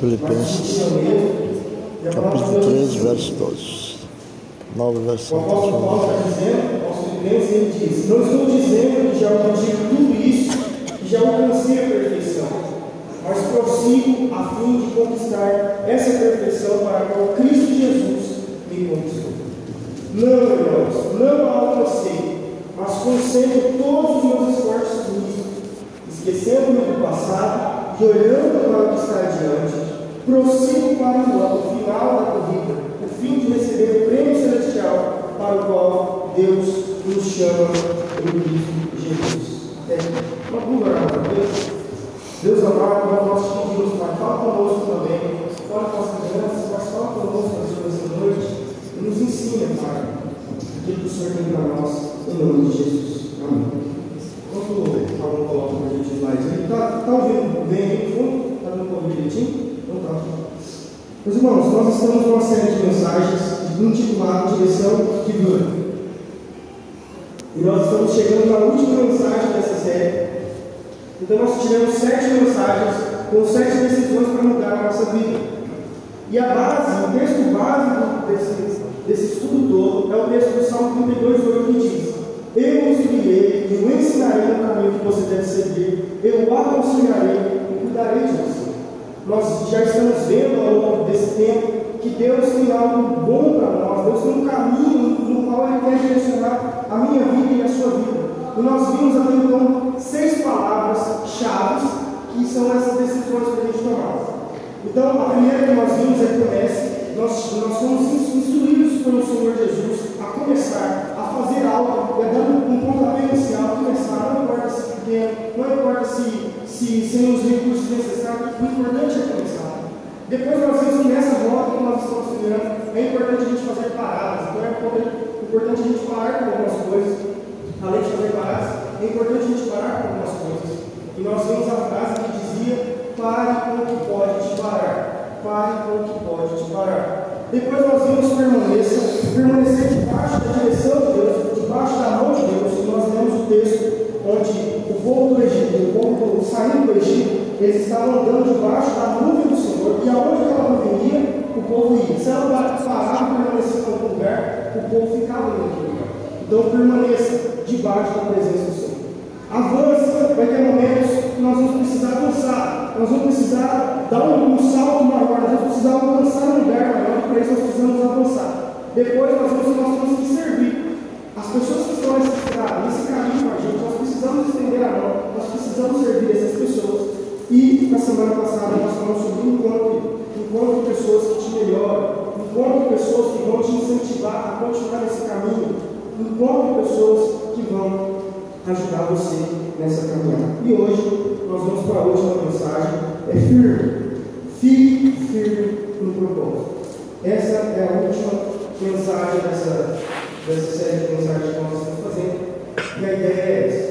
Filipenses, capítulo 3, verso 12. Nova versão Filipenses, ele diz: Não estou dizendo que já obtive tudo isso, que já alcancei a perfeição, mas prossigo a fim de conquistar essa perfeição para a qual Cristo Jesus me conquistou. Não, irmãos, não a alcancei, mas concentro todos os meus esforços nisso, esquecendo-me do passado e olhando para o que está adiante, prossigo para o final da corrida, o fim de receber o prêmio celestial para o qual Deus nos chama em Cristo Jesus. É, vamos orar outra vez? Deus amado, nós te pedimos, Pai, fala conosco também, fala com as crianças, mas fala conosco nessa noite e nos ensina, Pai, aquilo que o Senhor tem para nós, em nome de Jesus. Meus irmãos, nós estamos numa série de mensagens intitulada Direção que Dura. E nós estamos chegando na última mensagem dessa série. Então nós tivemos sete mensagens com sete decisões para mudar a nossa vida. E a base, o texto básico desse, desse estudo todo é o texto do Salmo 32, 8, que diz: Eu o instruirei e o ensinarei no caminho que você deve seguir, eu o aconselharei e cuidarei de você. Nós já estamos vendo ao longo desse tempo que Deus tem algo bom para nós, Deus tem um caminho no qual Ele quer direcionar a minha vida e a sua vida. E nós vimos até então seis palavras-chave que são essas decisões que a gente tomava. Então, a primeira que nós vimos é promessa. Nós, nós fomos instruídos pelo Senhor Jesus a começar a fazer algo, é dando um pontapé inicial, começar, não importa se pequeno, não importa se, se sem os recursos necessários, o importante é começar. Depois nós vimos que nessa rota que nós estamos trilhando, é importante a gente fazer paradas, então é importante a gente parar com algumas coisas, além de fazer paradas, é importante a gente parar com algumas coisas. E nós vimos a frase que dizia: pare com o que pode te parar. Pare com o que pode te parar. Depois nós vimos permaneça, permanecer debaixo da direção de Deus, debaixo da mão de Deus. E nós lemos o texto onde o povo do Egito, o povo saindo do Egito, eles estavam andando debaixo da nuvem do Senhor. E aonde aquela nuvem ia, o povo ia. Se ela parava e permanecia em algum lugar, o povo ficava naquele lugar. Então permaneça debaixo da presença do Senhor. Avança, vai ter momentos que nós vamos precisar avançar, nós vamos precisar dar um, um salto maior, nós vamos precisar alcançar um lugar maior, para isso nós precisamos avançar. Depois nós vamos, nós temos que servir. As pessoas que estão nesse caminho a gente, precisamos estender a mão, nós precisamos servir essas pessoas. E na semana passada nós falamos sobre encontro, encontro pessoas que te melhoram, encontro pessoas que vão te incentivar a continuar nesse caminho, encontro pessoas que vão ajudar você nessa caminhada. E hoje nós vamos para a última mensagem, é firme. Fique firme no propósito. Essa é a última mensagem dessa, dessa série de mensagens que nós estamos fazendo. E a ideia é essa.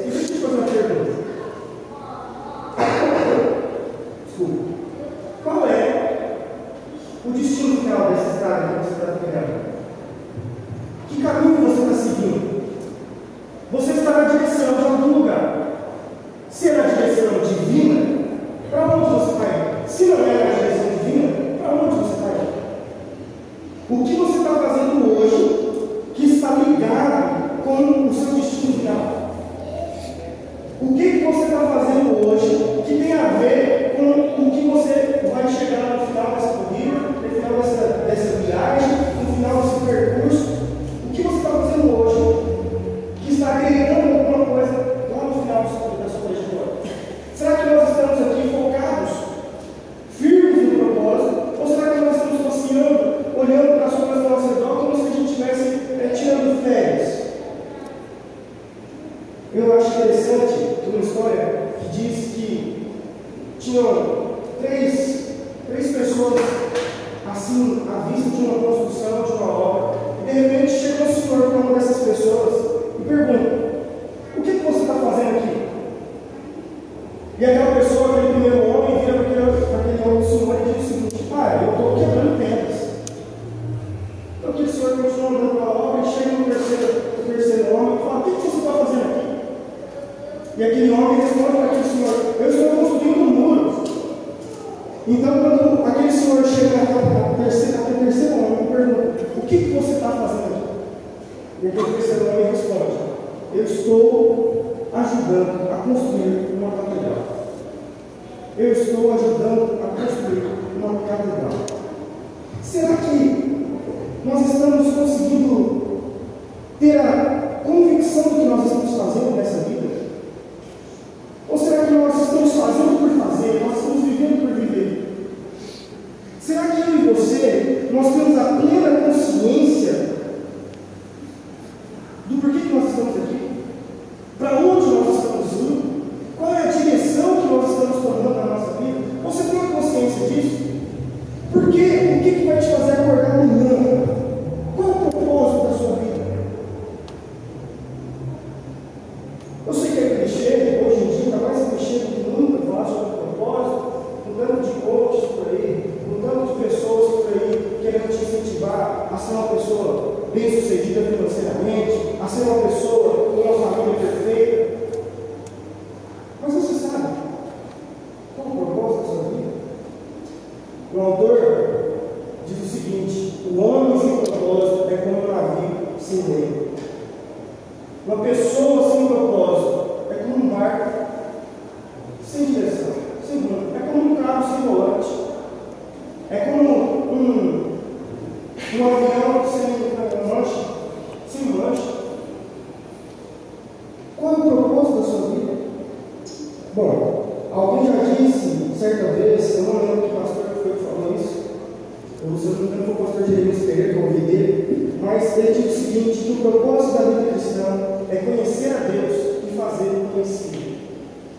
ele diz é o seguinte: que o propósito da vida cristã é conhecer a Deus e fazê-lo conhecido.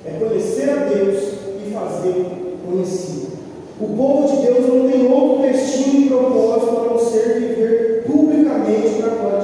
É conhecer a Deus e fazê-lo conhecido. O povo de Deus não tem outro destino e propósito a não ser viver publicamente para a glória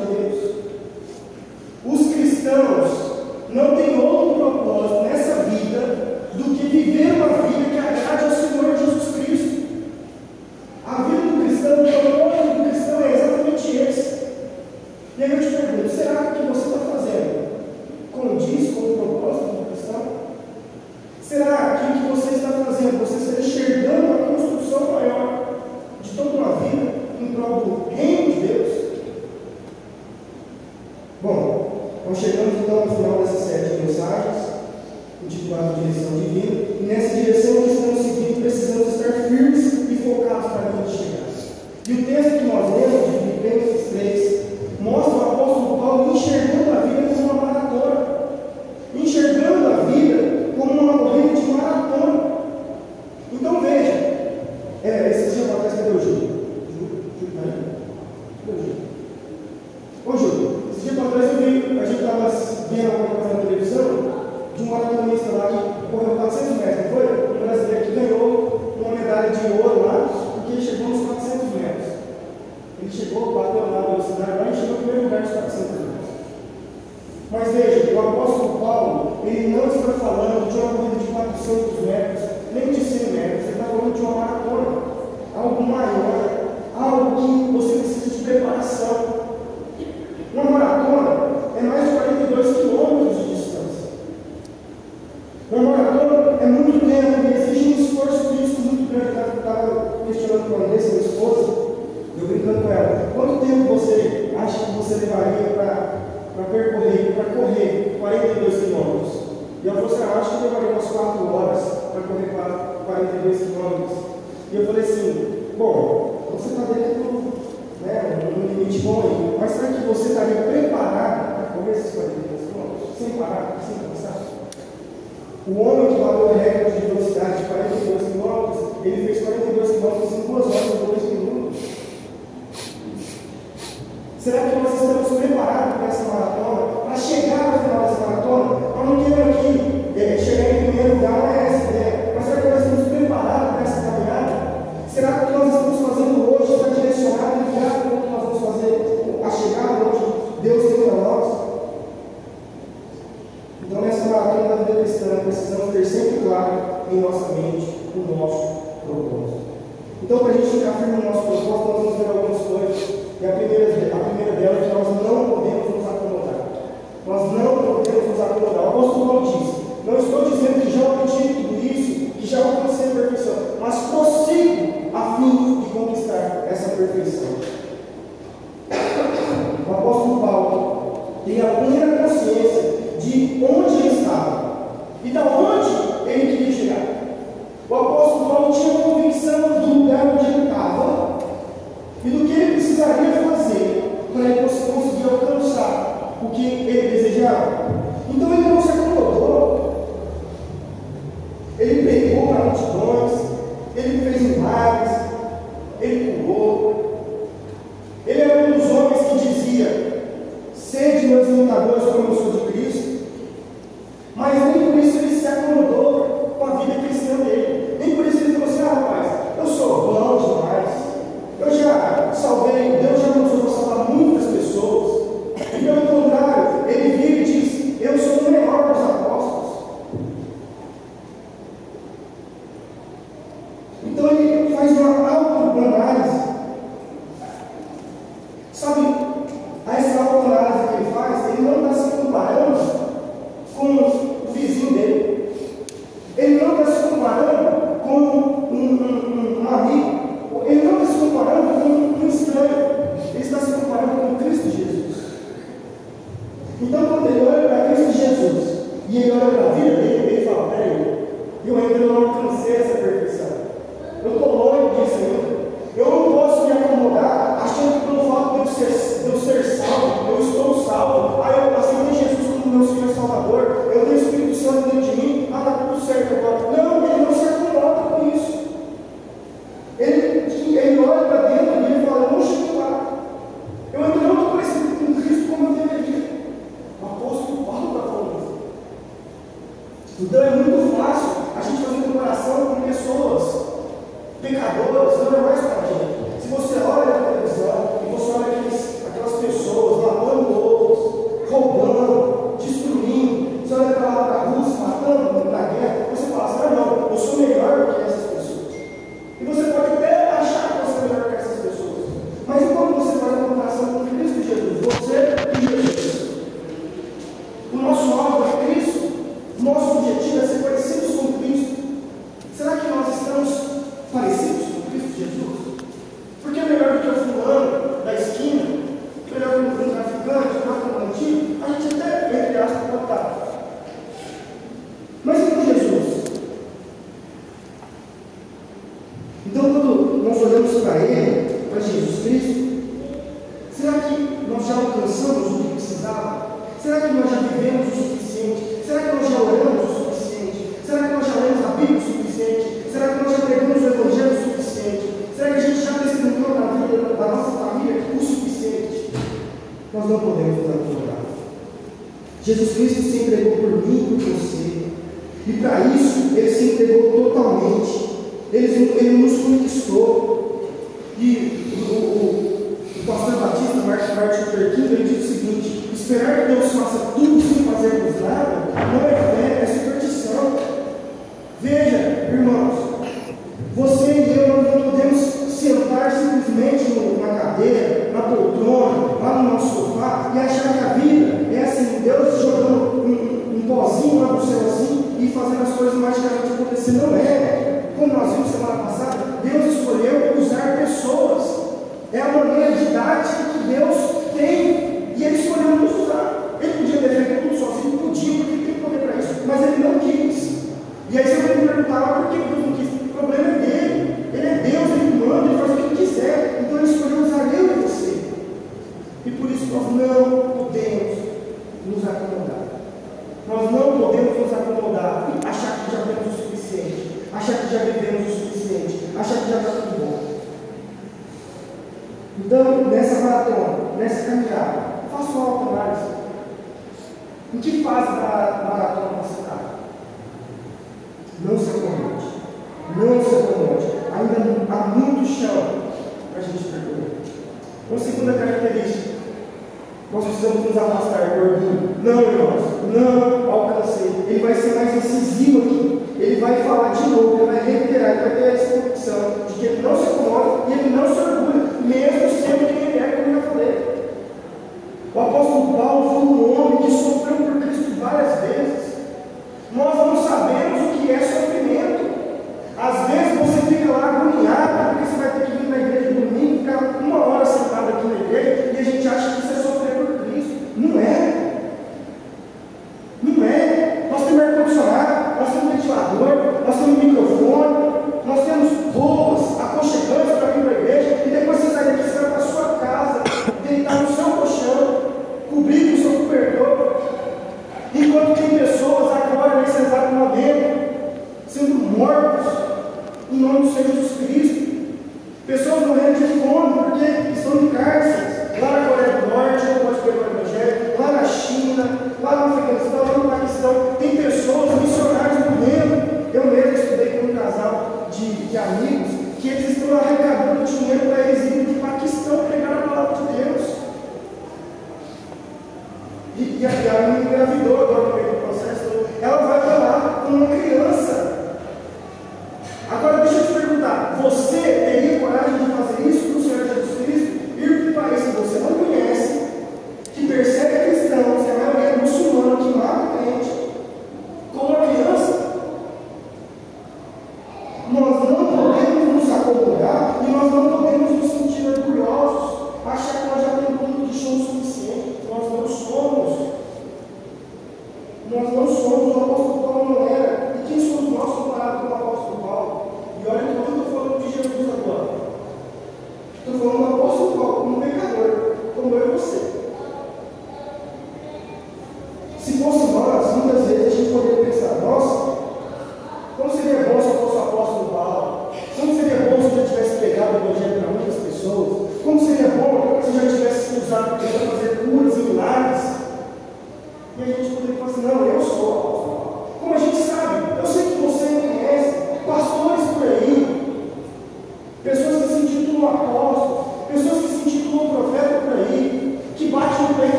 em nossa mente o nosso propósito. Então, para a gente ficar firme no nosso propósito, nós vamos ver algumas coisas. E a primeira, a primeira delas é que nós não podemos nos acomodar. Nós não podemos nos acomodar. O apóstolo Paulo diz: Não estou dizendo que já obtive Não é. Nós temos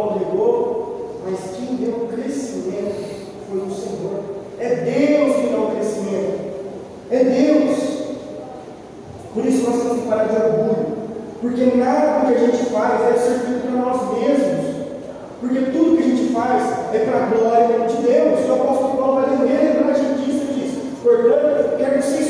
qual negou, mas quem deu crescimento foi o Senhor. É Deus que dá o crescimento. É Deus. Por isso nós temos que parar de orgulho. Porque nada do que a gente faz é servido para nós mesmos. Porque tudo que a gente faz é para a glória de Deus. O apóstolo Paulo vai lembrar disso e diz: Portanto, quero que vocês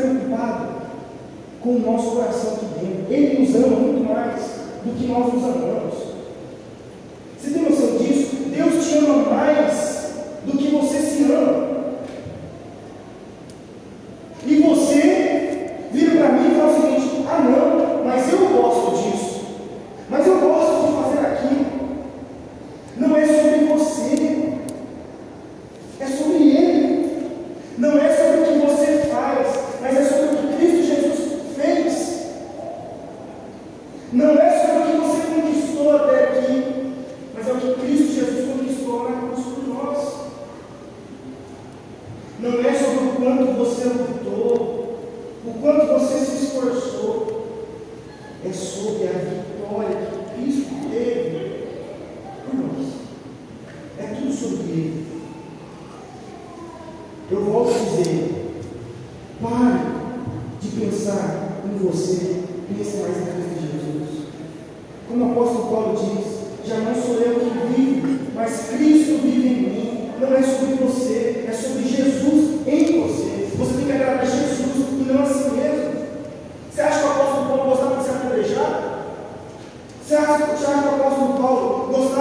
preocupado com o nosso coração aqui dentro. Ele nos ama muito mais do que nós nos amamos.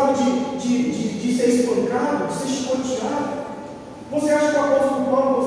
forma de, de, de, de ser espancado, de ser escoteado. Você acha que o apóstolo Paulo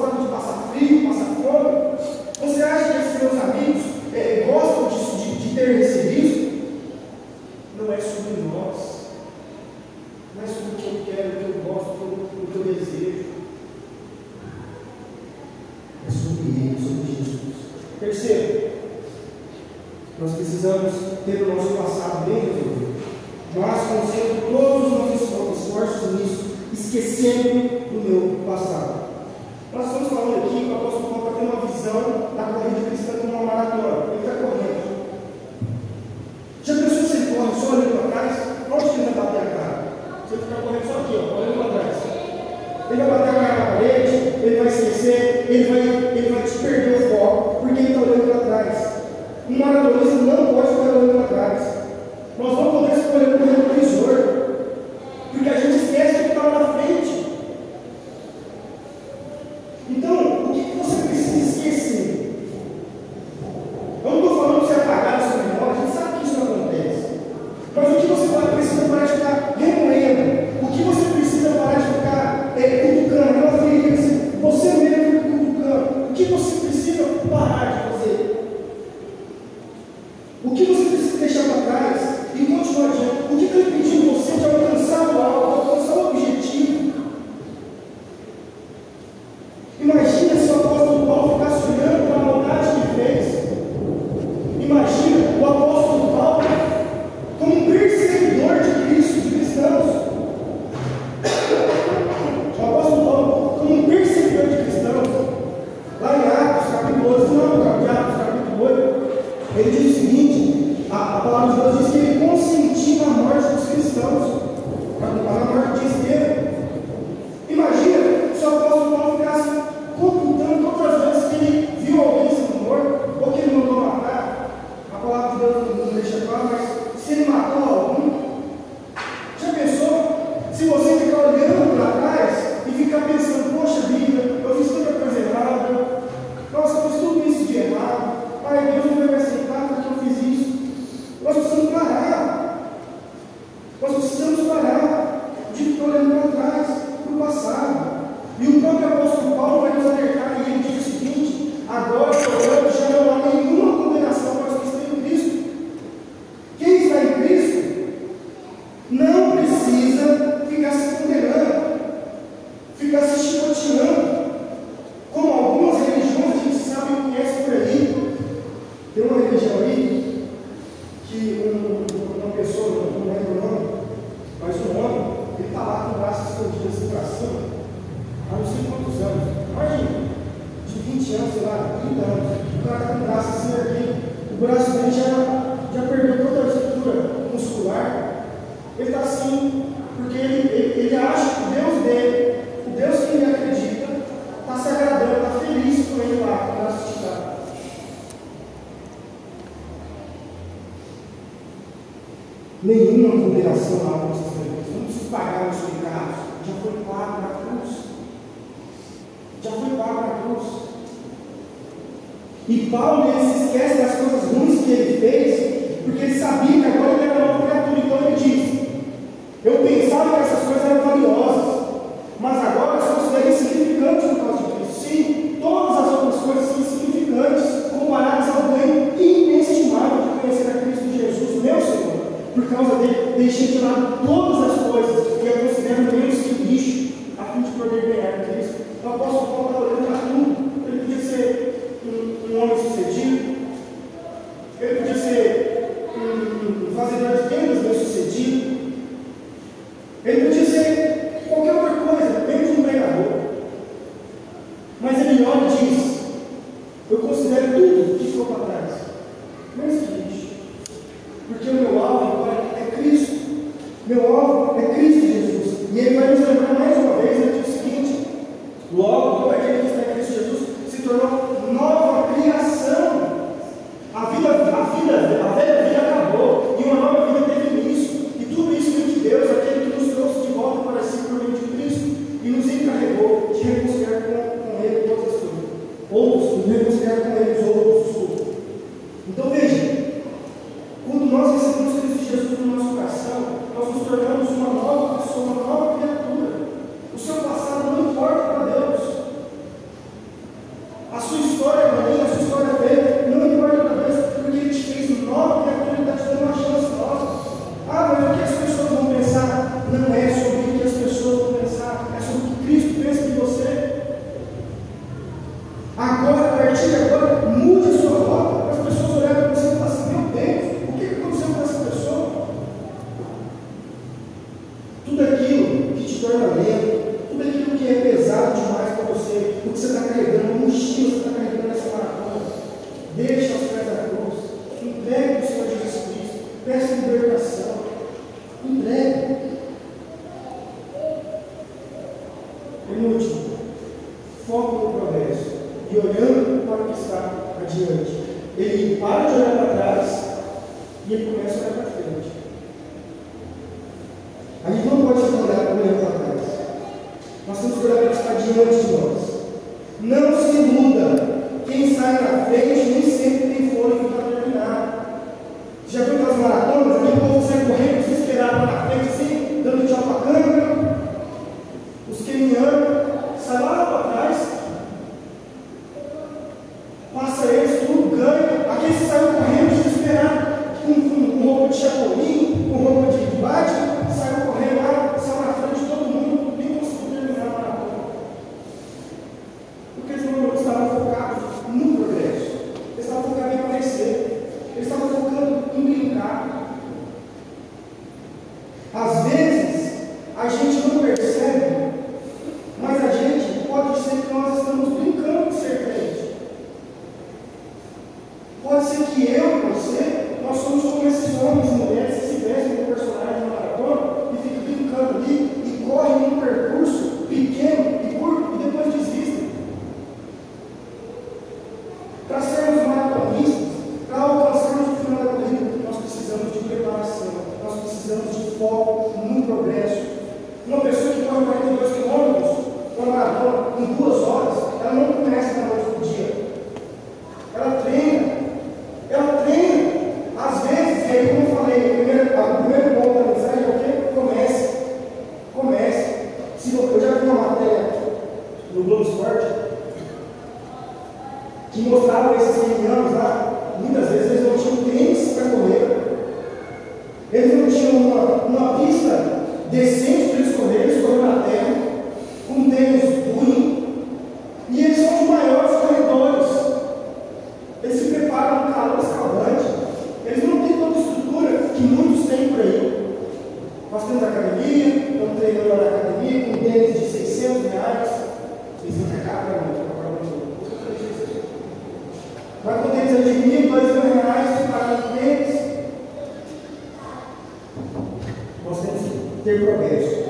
Nós temos que ter progresso.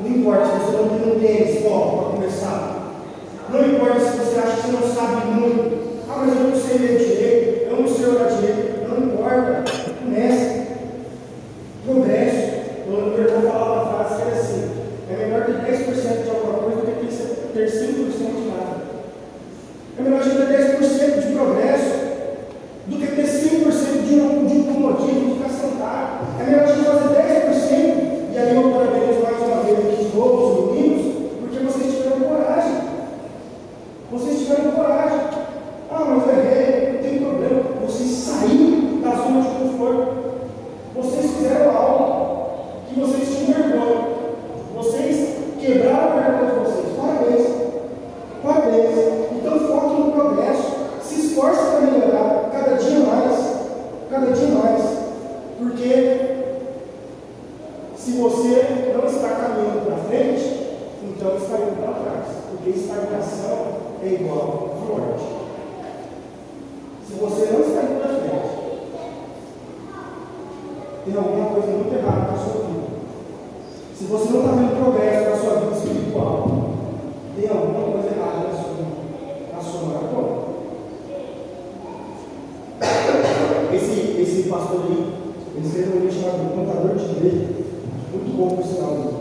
Não importa se você não tem um tênis top para começar. Não importa se você acha que você não sabe muito. Ah, mas eu não sei ler direito, eu não sei orar direito. esse pastor aí, ele escreveu um livro chamado Plantador de Igreja, muito bom o sinal.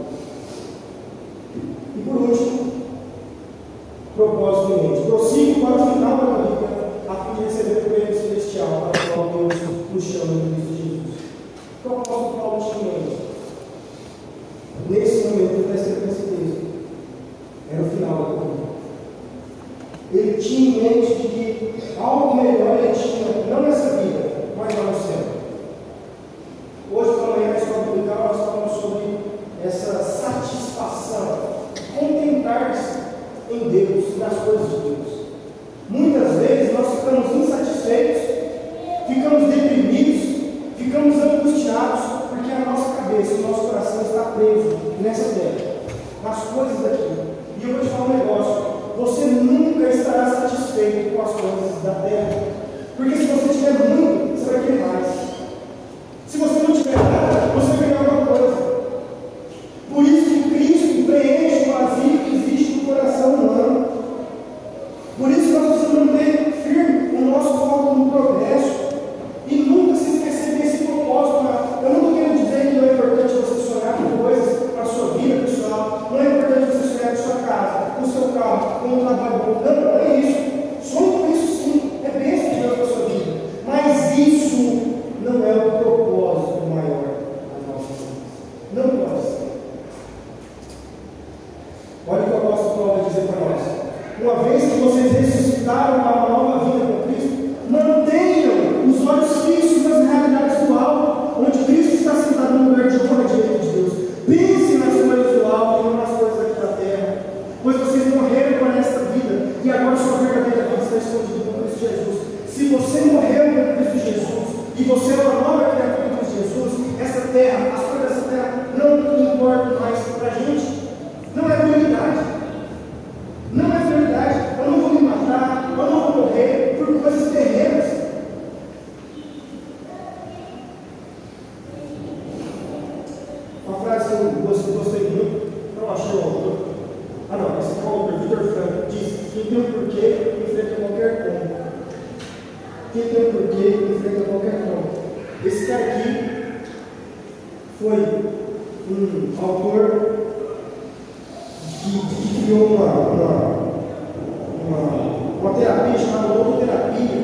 terapia, chamada logoterapia,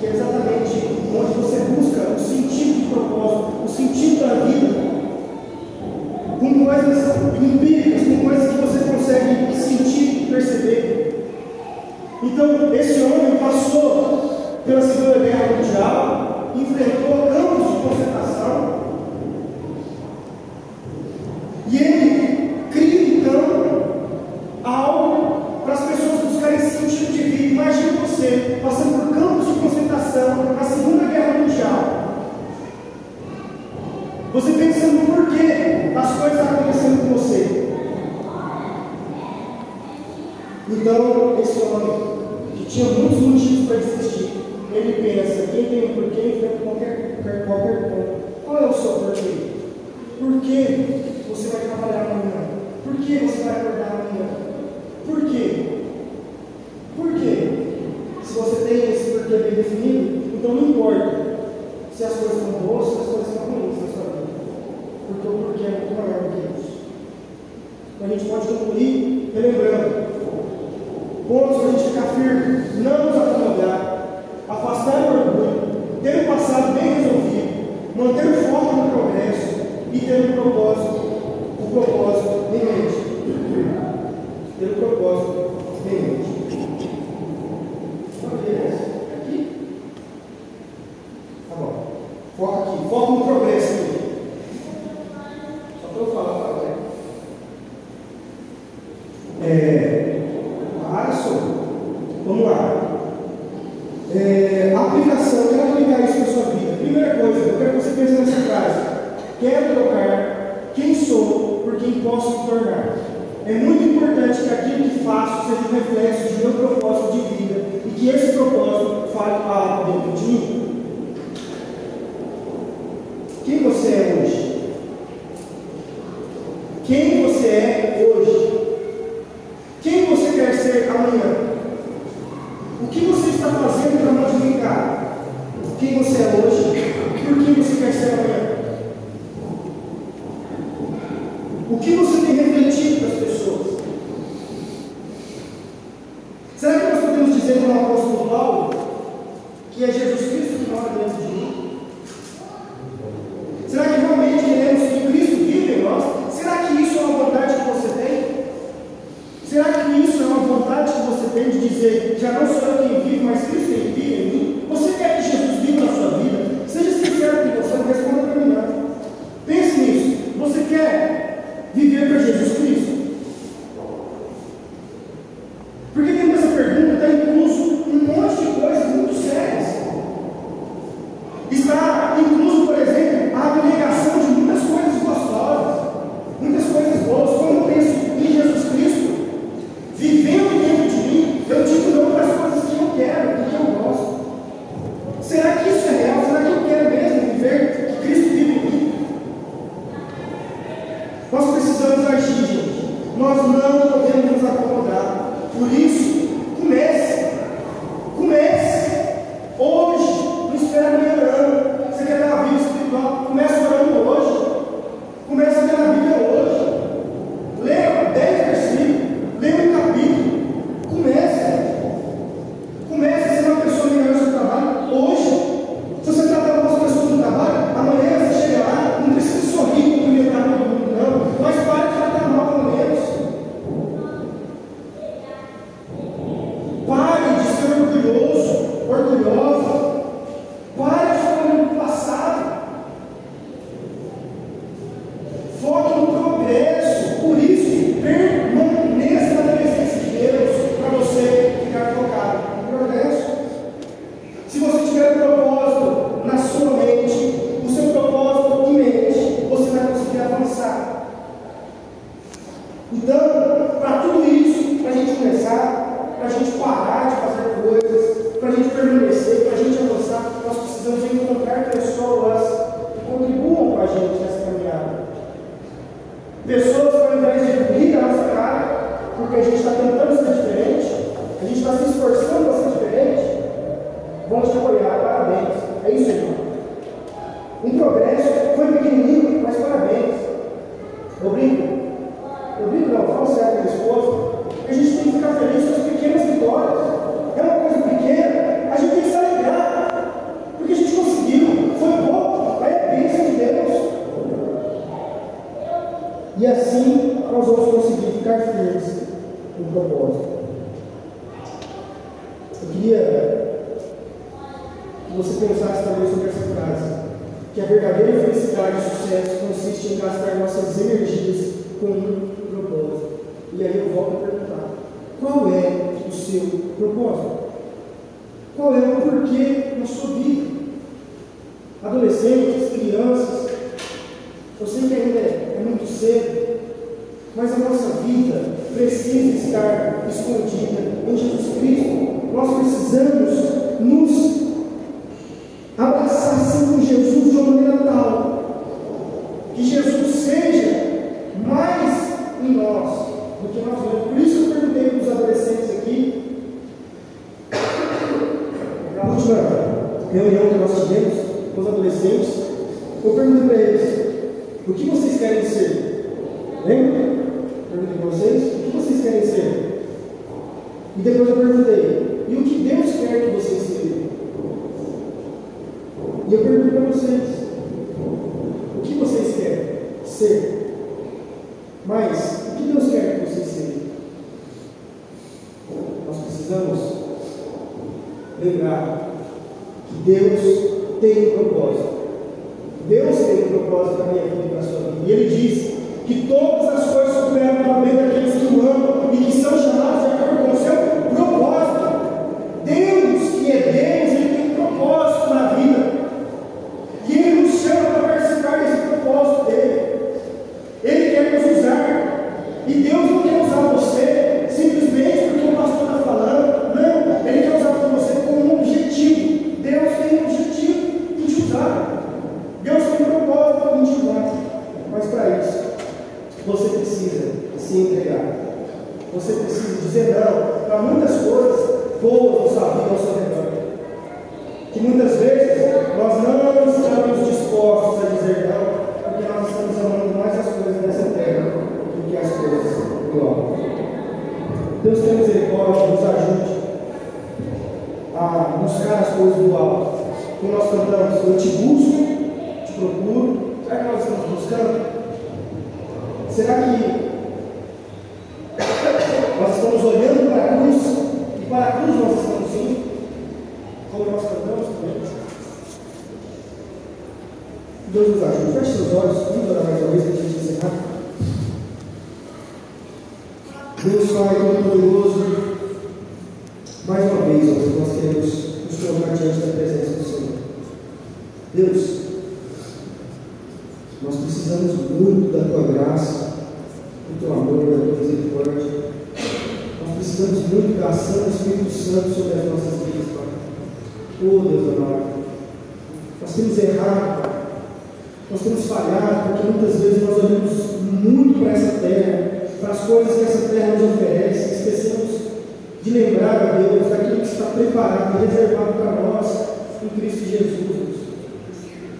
que é exatamente onde você busca o sentido de propósito, o sentido da vida, com coisas empíricas, com coisas que você consegue sentir, perceber. Então, esse homem passou pelas propósito em mente. Pelo propósito em mente. quê na sua vida. Adolescentes, crianças, eu sei que ainda é, é muito cedo, mas a nossa vida precisa estar escondida em Jesus Cristo. Nós precisamos Nós temos errado, Pai. Nós temos falhado, porque muitas vezes nós olhamos muito para essa terra, para as coisas que essa terra nos oferece, esquecemos de lembrar a Deus daquilo que está preparado, reservado para nós em Cristo Jesus.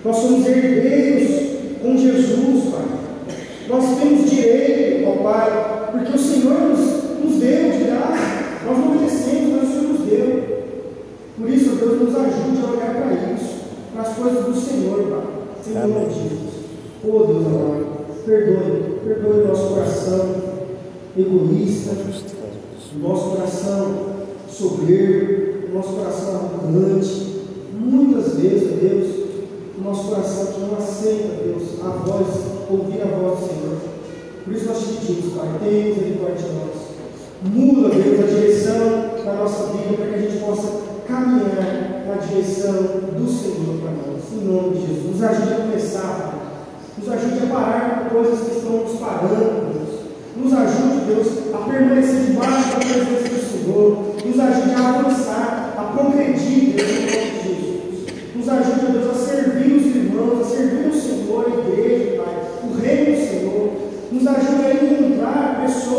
Nós somos herdeiros com Jesus, Pai. Nós temos direito, ó Pai, porque o Senhor nos, nos deu de graça. Nós não merecemos, mas o Senhor nos deu. Por isso, Deus nos ajude a olhar para Ele para as coisas do Senhor, Pai. Nome de Jesus. Oh Deus amado, perdoe, perdoe o nosso coração egoísta, o nosso coração soberbo, o nosso coração arrogante. Muitas vezes, Deus, o nosso coração que não aceita, Deus, a voz, ouvir a voz do Senhor. Por isso nós te pedimos, Pai, tenha misericórdia de nós. Muda, Deus, a direção da nossa vida para que a gente possa caminhar na direção do Senhor para nós. Em nome de Jesus. Nos ajude a começar. Nos ajude a parar com coisas que estão nos parando, Deus. Nos ajude, Deus, a permanecer debaixo da presença do Senhor. Nos ajude a avançar, a progredir, Deus, em nome de Jesus. Nos ajude, Deus, a servir os irmãos, a servir o Senhor, a igreja, Pai, o reino do Senhor. Nos ajude a encontrar pessoas